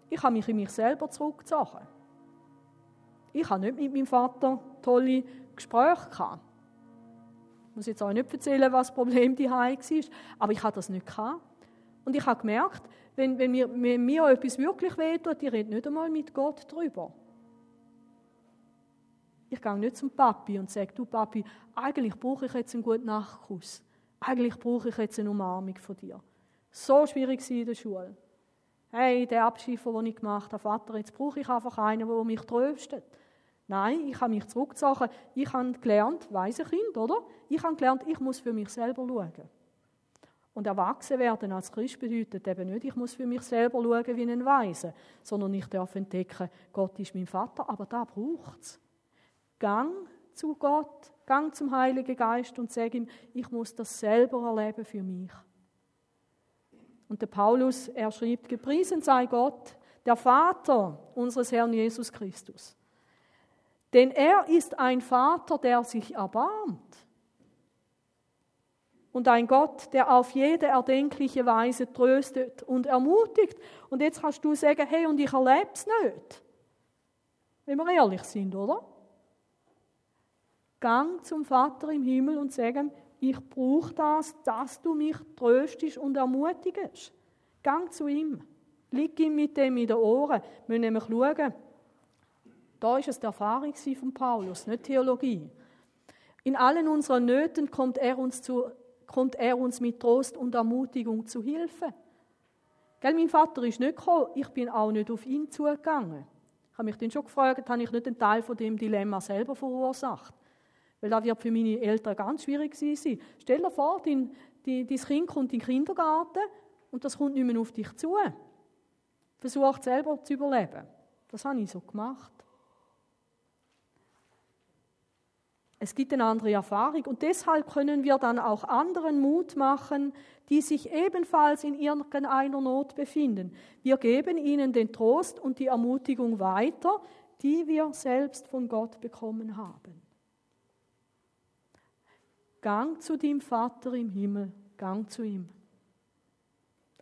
Ich habe mich in mich selber zurückgezogen. Ich habe nicht mit meinem Vater tolle Gespräche gehabt. Ich muss jetzt auch nicht erzählen, was das Problem die war, aber ich habe das nicht gehabt. Und ich habe gemerkt, wenn, wenn, mir, wenn mir etwas wirklich wehtut, ich rede nicht einmal mit Gott darüber. Ich gehe nicht zum Papi und sage, du Papi, eigentlich brauche ich jetzt einen guten Nachkuss. Eigentlich brauche ich jetzt eine Umarmung von dir. So schwierig war in der Schule hey, der Abschiffer, den ich gemacht habe, Vater, jetzt brauche ich einfach einen, der mich tröstet. Nein, ich habe mich zurückgezogen. Ich habe gelernt, weise Kind, oder? Ich habe gelernt, ich muss für mich selber schauen. Und erwachsen werden als Christ bedeutet eben nicht, ich muss für mich selber schauen wie ein Weise, sondern ich darf entdecken, Gott ist mein Vater, aber da braucht es. Gang zu Gott, gang zum Heiligen Geist und sag ihm, ich muss das selber erleben für mich. Und der Paulus, er schreibt, gepriesen sei Gott, der Vater unseres Herrn Jesus Christus. Denn er ist ein Vater, der sich erbarmt. Und ein Gott, der auf jede erdenkliche Weise tröstet und ermutigt. Und jetzt kannst du sagen, hey, und ich erlebe es nicht. Wenn wir ehrlich sind, oder? Gang zum Vater im Himmel und sagen, ich brauche das, dass du mich tröstest und ermutigst. Gang zu ihm. Lieg ihm mit dem in den Ohren. Wir müssen nämlich schauen. Da war es die Erfahrung von Paulus, nicht Theologie. In allen unseren Nöten kommt er uns, zu, kommt er uns mit Trost und Ermutigung zu Hilfe. Gell, mein Vater ist nicht gekommen, ich bin auch nicht auf ihn zugegangen. Ich habe mich dann schon gefragt, habe ich nicht einen Teil von dem Dilemma selber verursacht? Weil das wird für meine Eltern ganz schwierig sein. Stell dir vor, dein, dein, dein Kind kommt in den Kindergarten und das kommt nicht mehr auf dich zu. Versucht selber zu überleben. Das habe ich so gemacht. Es gibt eine andere Erfahrung und deshalb können wir dann auch anderen Mut machen, die sich ebenfalls in irgendeiner Not befinden. Wir geben ihnen den Trost und die Ermutigung weiter, die wir selbst von Gott bekommen haben. Gang zu dem Vater im Himmel, gang zu ihm.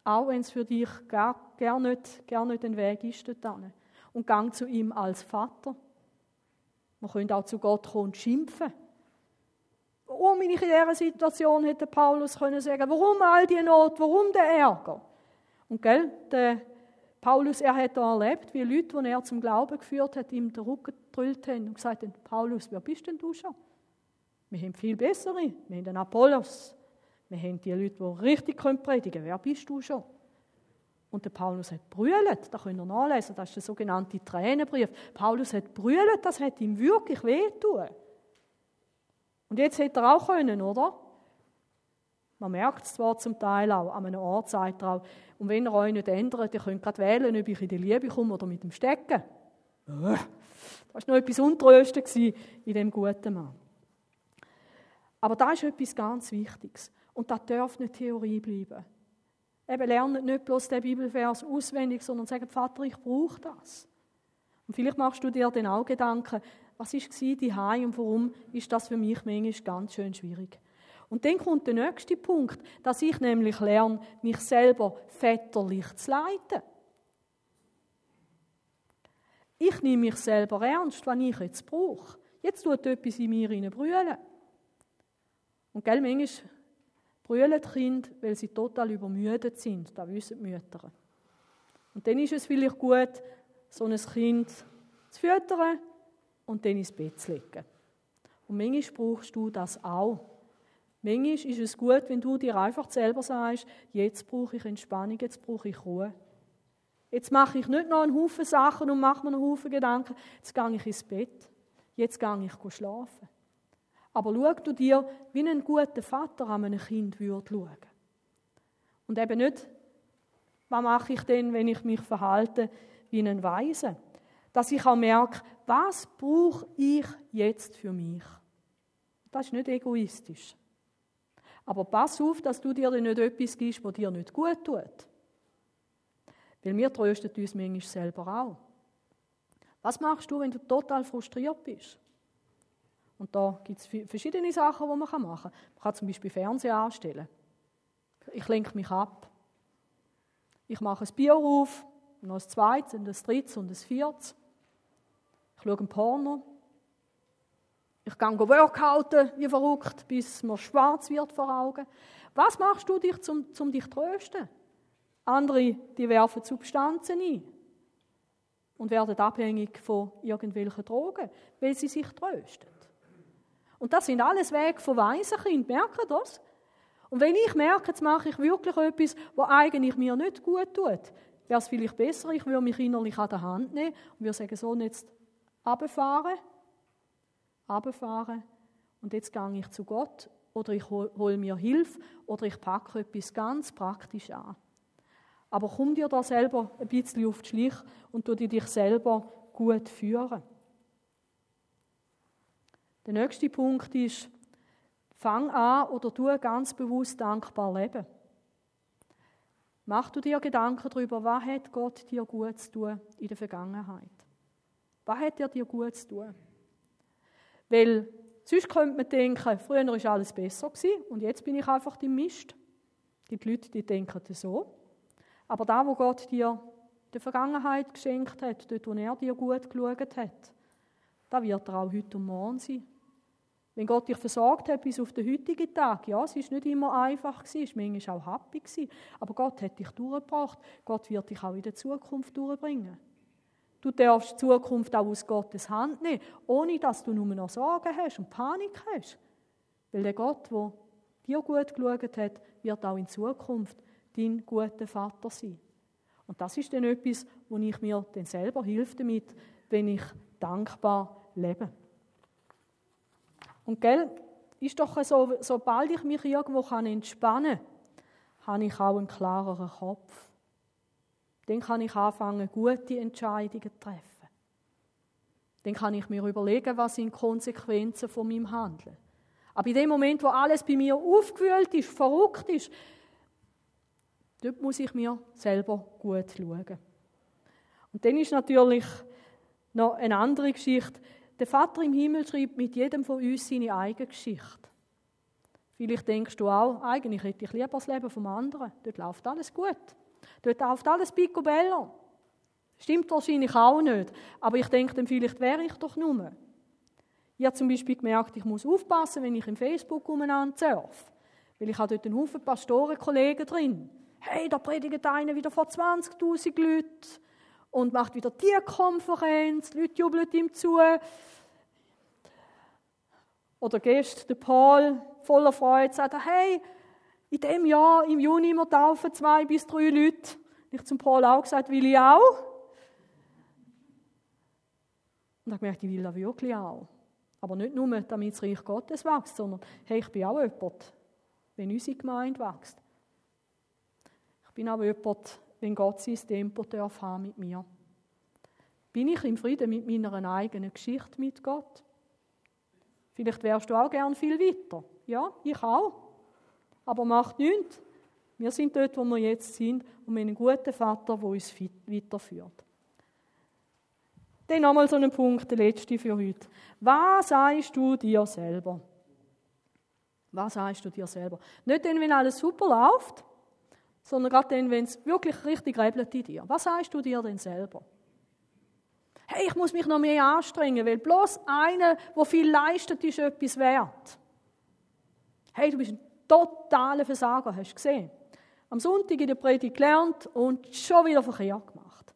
Auch wenn es für dich gar, gar, nicht, gar nicht ein Weg ist dorthin. Und gang zu ihm als Vater. Man könnte auch zu Gott kommen und schimpfen. Warum bin ich in dieser Situation, hätte Paulus können sagen. Warum all die Not? Warum der Ärger? Und gell, der Paulus, er hat erlebt, wie Leute, die er zum Glauben geführt hat, ihm den Rücken gedrückt haben und gesagt haben, Paulus, wer bist denn du schon? Wir haben viel bessere. Wir haben den Apollos. Wir haben die Leute, die richtig predigen können. Wer bist du schon? Und der Paulus hat brüllt, da könnt ihr nachlesen, das ist der sogenannte Tränenbrief. Paulus hat brüllt, das hat ihm wirklich wehtun. Und jetzt hätte er auch können, oder? Man merkt es zwar zum Teil auch, an einem Ort sagt er auch, und wenn ihr euch nicht ändert, ihr könnt gerade wählen, ob ich in die Liebe komme oder mit dem Stecken. Das war noch etwas Untrösten in dem guten Mann. Aber da ist etwas ganz Wichtiges. Und das darf nicht Theorie bleiben. Eben lernen nicht bloß den Bibelvers auswendig, sondern sagen, Vater, ich brauche das. Und vielleicht machst du dir dann auch Gedanken, was war die Hai und warum ist das für mich manchmal ganz schön schwierig. Und dann kommt der nächste Punkt, dass ich nämlich lerne, mich selber väterlich zu leiten. Ich nehme mich selber ernst, was ich jetzt brauche. Jetzt tut etwas in mir brüllen. Und gell, manchmal brüllen die Kinder, weil sie total übermüdet sind. Das wissen die Mütter. Und dann ist es vielleicht gut, so ein Kind zu füttern und dann ins Bett zu legen. Und manchmal brauchst du das auch. Manchmal ist es gut, wenn du dir einfach selber sagst, jetzt brauche ich Entspannung, jetzt brauche ich Ruhe. Jetzt mache ich nicht noch einen Haufen Sachen und mache mir einen Haufen Gedanken. Jetzt gehe ich ins Bett. Jetzt gehe ich schlafen. Aber schau du dir, wie ein guter Vater an einem Kind würde schauen. Und eben nicht, was mache ich denn, wenn ich mich verhalte wie ein Weise? Dass ich auch merke, was brauche ich jetzt für mich? Das ist nicht egoistisch. Aber pass auf, dass du dir nicht etwas gibst, was dir nicht gut tut. Weil wir trösten uns manchmal selber auch. Was machst du, wenn du total frustriert bist? Und da gibt es verschiedene Sachen, die man machen kann. Man kann zum Beispiel Fernseher anstellen. Ich lenke mich ab. Ich mache ein Bier auf, noch ein zweites, ein drittes und ein viertes. Ich schaue ein Porno. Ich gehe workouten wie verrückt, bis mir schwarz wird vor Augen. Was machst du dich, um, um dich zu trösten? Andere, die werfen Substanzen ein und werden abhängig von irgendwelchen Drogen, weil sie sich trösten. Und das sind alles Wege von Waisenkind. Merkt ihr das? Und wenn ich merke, jetzt mache ich wirklich etwas, was eigentlich mir nicht gut tut, wäre es vielleicht besser, ich würde mich innerlich an der Hand nehmen und würde sagen, so, jetzt runterfahren, runterfahren und jetzt gehe ich zu Gott oder ich hole mir Hilfe oder ich packe etwas ganz praktisch an. Aber komm dir da selber ein bisschen auf die Schlich und tu dich selber gut führen. Der nächste Punkt ist, fang an oder tu ganz bewusst dankbar leben. Mach du dir Gedanken darüber, was hat Gott dir gut zu tun in der Vergangenheit? Was hat er dir gut zu tun? Weil sonst könnte man denken, früher war alles besser und jetzt bin ich einfach im Mist. Es gibt Leute, die denken so. Aber da, wo Gott dir der Vergangenheit geschenkt hat, dort, wo er dir gut geschaut hat, da wird er auch heute und morgen sein. Wenn Gott dich versorgt hat bis auf den heutigen Tag, ja, es ist nicht immer einfach es war manchmal auch happy aber Gott hat dich durchgebracht. Gott wird dich auch in der Zukunft durchbringen. Du darfst die Zukunft auch aus Gottes Hand nehmen, ohne dass du nur noch Sorgen hast und Panik hast. Weil der Gott, der dir gut geschaut hat, wird auch in Zukunft dein guter Vater sein. Und das ist dann etwas, wo ich mir dann selber hilft damit, wenn ich dankbar lebe. Und gell, ist doch so, sobald ich mich irgendwo entspannen kann, habe ich auch einen klareren Kopf. Dann kann ich anfangen, gute Entscheidungen zu treffen. Dann kann ich mir überlegen, was sind die Konsequenzen von meinem Handeln. Aber in dem Moment, wo alles bei mir aufgewühlt ist, verrückt ist, dort muss ich mir selber gut schauen. Und dann ist natürlich noch eine andere Geschichte. Der Vater im Himmel schreibt mit jedem von uns seine eigene Geschichte. Vielleicht denkst du auch, eigentlich hätte ich lieber das Leben vom anderen. Dort läuft alles gut. Dort läuft alles picobello. Stimmt wahrscheinlich auch nicht. Aber ich denke dann, vielleicht wäre ich doch nur. Ich habe zum Beispiel gemerkt, ich muss aufpassen, wenn ich im Facebook umeinander surfe. Weil ich habe dort einen Haufen Pastorenkollegen drin. Hey, da predigt einer wieder vor 20.000 Leuten und macht wieder die Konferenz, die Leute jubeln ihm zu. Oder gehst der Paul voller Freude sagt, hey, in dem Jahr, im Juni, wir taufen zwei bis drei Leute. Ich zum Paul auch gesagt, will ich auch. Und ich gemerkt, ich will das wirklich auch. Aber nicht nur, damit das Reich Gottes wächst, sondern hey, ich bin auch jemand, wenn unsere Gemeinde wächst. Ich bin auch jemand, wenn Gott sein Tempo darf haben mit mir. Bin ich im Frieden mit meiner eigenen Geschichte mit Gott? Vielleicht wärst du auch gern viel weiter. Ja, ich auch. Aber macht nichts. Wir sind dort, wo wir jetzt sind und wir haben einen guten Vater, der uns weiterführt. Dann nochmal so einen Punkt, der letzte für heute. Was sagst du dir selber? Was sagst du dir selber? Nicht dann, wenn alles super läuft, sondern gerade dann, wenn es wirklich richtig rebelt in dir. Was sagst du dir denn selber? Hey, ich muss mich noch mehr anstrengen, weil bloß einer, der viel leistet, ist etwas wert. Hey, du bist ein totaler Versager, hast du gesehen. Am Sonntag in der Predigt gelernt und schon wieder verkehrt gemacht.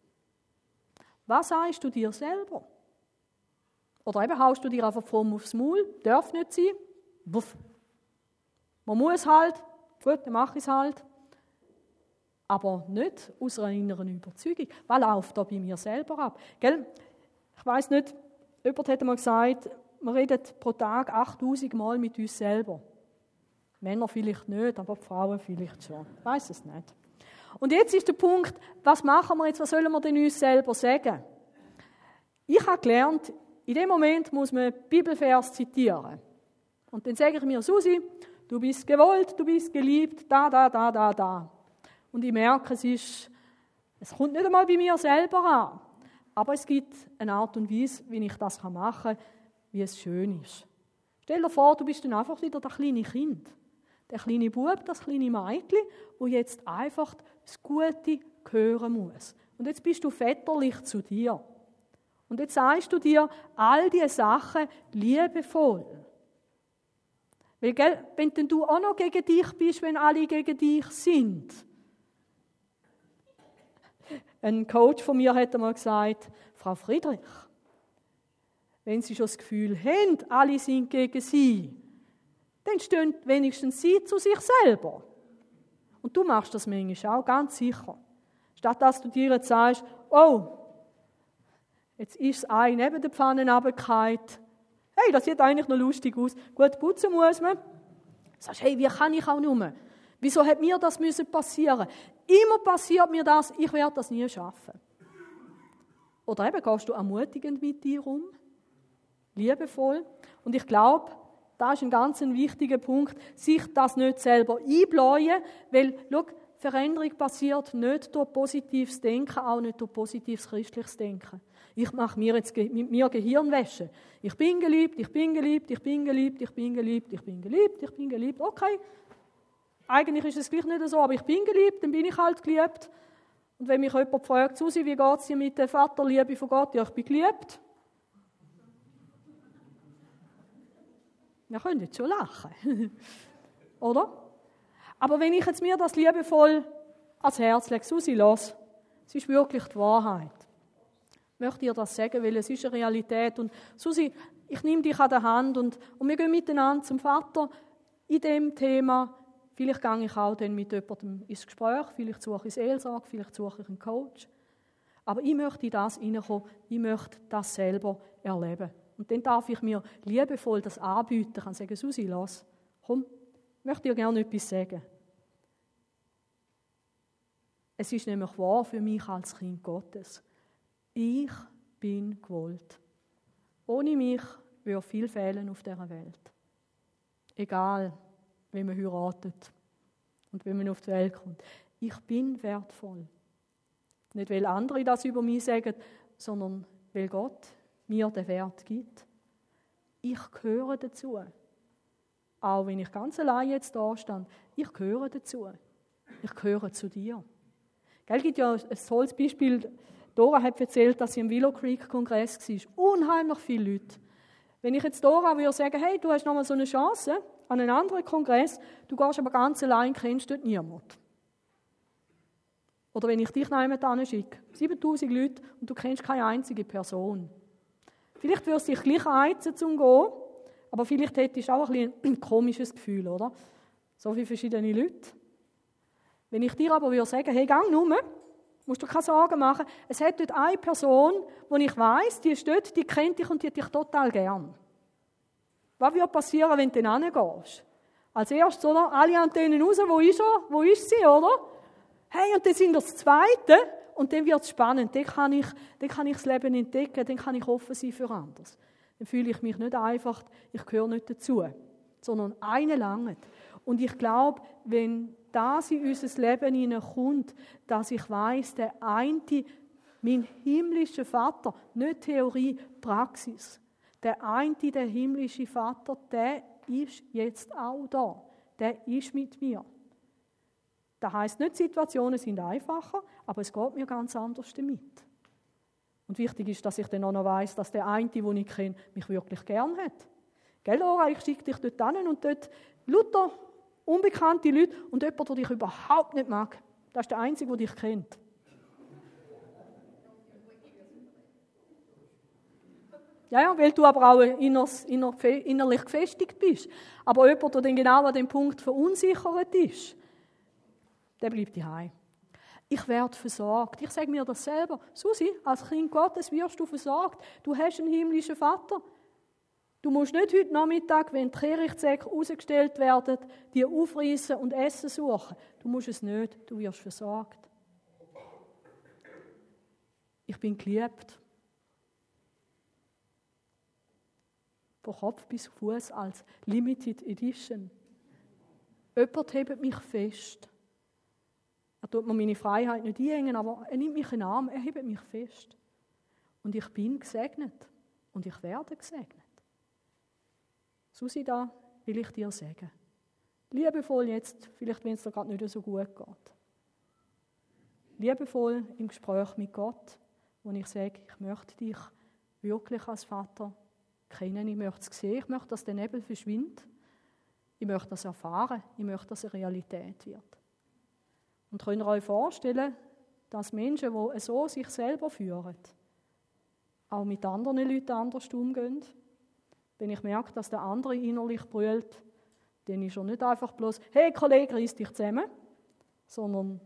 Was sagst du dir selber? Oder eben haust du dir einfach fromm aufs Maul, darf nicht sein. Wuff. Man muss halt, gut, dann mache ich es halt aber nicht aus einer inneren Überzeugung. Was läuft da bei mir selber ab? Gell? Ich weiß nicht, jemand hat mal gesagt, wir reden pro Tag 8000 Mal mit uns selber. Männer vielleicht nicht, aber Frauen vielleicht schon. Ich weiß es nicht. Und jetzt ist der Punkt, was machen wir jetzt, was sollen wir denn uns selber sagen? Ich habe gelernt, in dem Moment muss man Bibelvers zitieren. Und dann sage ich mir, Susi, du bist gewollt, du bist geliebt, da, da, da, da, da. Und ich merke, es, ist, es kommt nicht einmal bei mir selber an. Aber es gibt eine Art und Weise, wie ich das machen kann, wie es schön ist. Stell dir vor, du bist dann einfach wieder das kleine Kind. Der kleine Bub, das kleine Mädchen, wo jetzt einfach das Gute hören muss. Und jetzt bist du väterlich zu dir. Und jetzt sagst du dir all diese Sachen liebevoll. Weil, gell, wenn denn du auch noch gegen dich bist, wenn alle gegen dich sind, ein Coach von mir hat einmal gesagt, Frau Friedrich, wenn Sie schon das Gefühl haben, alle sind gegen Sie, dann stehen wenigstens Sie zu sich selber. Und du machst das manchmal auch, ganz sicher. Statt dass du dir jetzt sagst, oh, jetzt ist das Ei neben der Pfanne runtergefallen. Hey, das sieht eigentlich noch lustig aus. Gut, putzen muss man. Sagst, hey, wie kann ich auch nur? Wieso hat mir das müssen passieren? Immer passiert mir das, ich werde das nie schaffen. Oder eben gehst du ermutigend mit dir um, liebevoll. Und ich glaube, da ist ein ganz wichtiger Punkt, sich das nicht selber einbläuen, weil, schau, Veränderung passiert nicht durch positives Denken, auch nicht durch positives christliches Denken. Ich mache mir jetzt mit mir Gehirnwäsche. Ich bin geliebt, ich bin geliebt, ich bin geliebt, ich bin geliebt, ich bin geliebt, ich bin geliebt. Okay, eigentlich ist es gleich nicht so, aber ich bin geliebt, dann bin ich halt geliebt. Und wenn mich jemand fragt, Susi, wie geht es dir mit der Vaterliebe von Gott? Ja, ich bin geliebt. Wir können jetzt schon lachen. Oder? Aber wenn ich jetzt mir das liebevoll ans Herz lege, Susi, los, es ist wirklich die Wahrheit. Ich möchte dir das sagen, weil es ist eine Realität. Und Susi, ich nehme dich an der Hand und, und wir gehen miteinander zum Vater in dem Thema. Vielleicht gehe ich auch dann mit jemandem ins Gespräch, vielleicht suche ich Seelsorge, vielleicht suche ich einen Coach. Aber ich möchte in das hineinkommen, ich möchte das selber erleben. Und dann darf ich mir liebevoll das anbieten. Ich kann sagen, Susi, lass, komm, ich möchte dir gerne etwas sagen. Es ist nämlich wahr für mich als Kind Gottes. Ich bin gewollt. Ohne mich würde viel fehlen auf dieser Welt. Egal, wie man heiratet und wie man auf die Welt kommt. Ich bin wertvoll. Nicht, weil andere das über mich sagen, sondern weil Gott mir den Wert gibt. Ich gehöre dazu. Auch wenn ich ganz allein jetzt da stand, ich gehöre dazu. Ich gehöre zu dir. Es gibt ja ein tolles Beispiel. Dora hat erzählt, dass sie im Willow Creek Kongress war. Unheimlich viele Leute. Wenn ich jetzt Dora würde sagen, hey, du hast noch mal so eine Chance an einen anderen Kongress, du gehst aber ganz allein, kennst dort niemand. Oder wenn ich dich nach jemand schicke, 7000 Leute und du kennst keine einzige Person. Vielleicht wirst du dich gleich reizen zum Gehen, aber vielleicht hättest du auch ein, ein komisches Gefühl, oder? So viele verschiedene Leute. Wenn ich dir aber würde sagen, hey, gang nur, musst du keine Sorgen machen, es hat dort eine Person, die ich weiß, die ist dort, die kennt dich und die hat dich total gern. Was wird passieren, wenn du dann hingehst? Als erstes, oder? Alle Antennen raus, wo ist er? Wo ist sie, oder? Hey, und dann sind das Zweite, und dann wird es spannend. Dann kann, ich, dann kann ich das Leben entdecken, dann kann ich offen sein für anderes. Dann fühle ich mich nicht einfach, ich gehöre nicht dazu, sondern eine lange. Und ich glaube, wenn das in unser Leben hineinkommt, dass ich weiß, der eine, mein himmlischer Vater, nicht Theorie, Praxis, der eine, der himmlische Vater, der ist jetzt auch da. Der ist mit mir. Das heißt nicht, Situationen sind einfacher, aber es geht mir ganz anders damit. Und wichtig ist, dass ich dann auch noch weiss, dass der eine, den ich kenne, mich wirklich gern hat. Gell, Laura, ich schicke dich dort hin und dort Luther, unbekannte Leute und jemand, der dich überhaupt nicht mag. Das ist der Einzige, der dich kennt. Ja, ja, weil du aber auch innerlich gefestigt bist. Aber jemand, der dann genau an dem Punkt verunsichert ist, der bleibt daheim. Ich werde versorgt. Ich sage mir das selber. Susi, als Kind Gottes wirst du versorgt. Du hast einen himmlischen Vater. Du musst nicht heute Nachmittag, wenn die Kehrichtsäcke rausgestellt werden, die aufreißen und Essen suchen. Du musst es nicht. Du wirst versorgt. Ich bin geliebt. Von Kopf bis Fuß als Limited Edition. Jemand hebt mich fest. Er tut mir meine Freiheit nicht einhängen, aber er nimmt mich in den Arm, er hebt mich fest. Und ich bin gesegnet. Und ich werde gesegnet. Susi, da will ich dir sagen. Liebevoll jetzt, vielleicht wenn es dir gerade nicht so gut geht. Liebevoll im Gespräch mit Gott, wo ich sage, ich möchte dich wirklich als Vater kennen, ich möchte es sehen, ich möchte, dass der Nebel verschwindet. Ich möchte das erfahren, ich möchte, dass es Realität wird. Und könnt ihr euch vorstellen, dass Menschen, die so sich selber führen, auch mit anderen Leuten anders umgehen? Wenn ich merke, dass der andere innerlich brüllt, dann ist er nicht einfach bloß, hey Kollege, reiss dich zusammen, sondern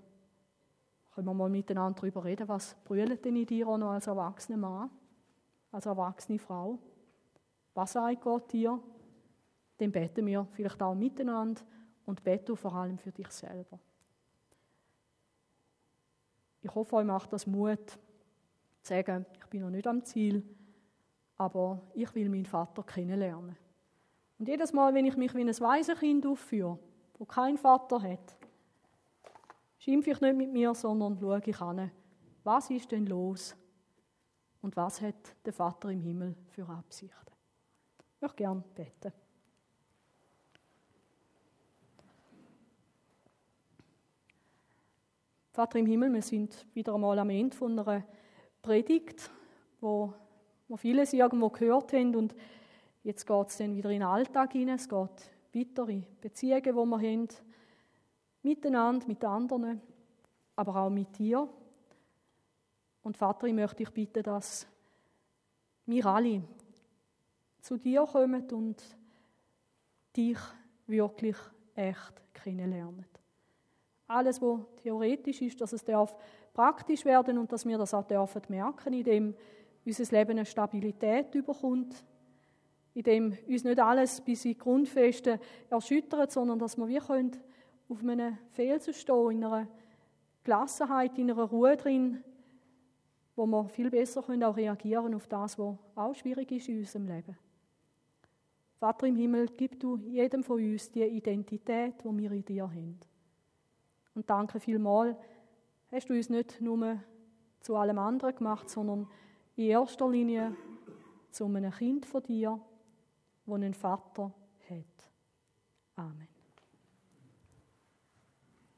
können wir mal miteinander darüber reden, was brüllt denn in dir auch noch als erwachsener Mann, als erwachsene Frau? Was sagt Gott dir? Dann beten wir vielleicht auch miteinander und beten vor allem für dich selber. Ich hoffe, euch macht das Mut, zu sagen, ich bin noch nicht am Ziel, aber ich will meinen Vater kennenlernen. Und jedes Mal, wenn ich mich wie ein Waisenkind aufführe, wo keinen Vater hat, schimpfe ich nicht mit mir, sondern schaue ich an, was ist denn los und was hat der Vater im Himmel für Absichten. Ich möchte gerne beten. Vater im Himmel, wir sind wieder einmal am Ende von einer Predigt, wo wir vieles irgendwo gehört haben und Jetzt geht es dann wieder in den Alltag hinein, es geht weiter in Beziehungen, die wir haben, miteinander, mit anderen, aber auch mit dir. Und Vater, ich möchte dich bitten, dass wir alle zu dir kommen und dich wirklich echt kennenlernen. Alles, was theoretisch ist, dass es darf praktisch werden und dass wir das auch dürfen merken, indem unser Leben eine Stabilität überkommt, indem uns nicht alles bis in Grundfesten erschüttert, sondern dass wir wie können auf einem Felsen stehen, in einer Gelassenheit, in einer Ruhe drin, wo wir viel besser können auch reagieren auf das, was auch schwierig ist in unserem Leben. Vater im Himmel, gib du jedem von uns die Identität, die wir in dir haben. Und danke vielmals, hast du uns nicht nur zu allem anderen gemacht, sondern in erster Linie zu einem Kind von dir, das einen Vater hat. Amen.